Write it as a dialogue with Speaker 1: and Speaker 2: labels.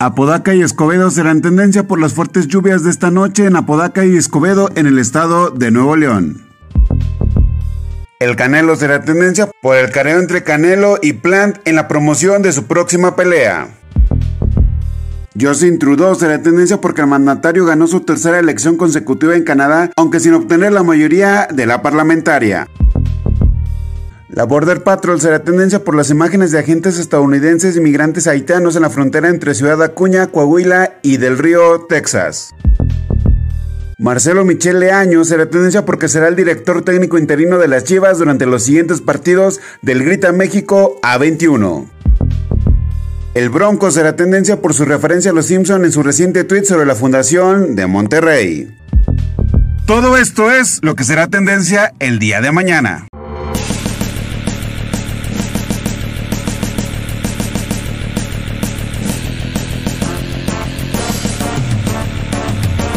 Speaker 1: Apodaca y Escobedo serán tendencia por las fuertes lluvias de esta noche en Apodaca y Escobedo en el estado de Nuevo León. El Canelo será tendencia por el careo entre Canelo y Plant en la promoción de su próxima pelea. Justin Trudeau será tendencia porque el mandatario ganó su tercera elección consecutiva en Canadá, aunque sin obtener la mayoría de la parlamentaria. La Border Patrol será tendencia por las imágenes de agentes estadounidenses y migrantes haitianos en la frontera entre Ciudad Acuña, Coahuila y Del Río, Texas. Marcelo Michel Leaño será tendencia porque será el director técnico interino de las Chivas durante los siguientes partidos del Grita México A21. El Bronco será tendencia por su referencia a los Simpson en su reciente tweet sobre la fundación de Monterrey. Todo esto es lo que será tendencia el día de mañana.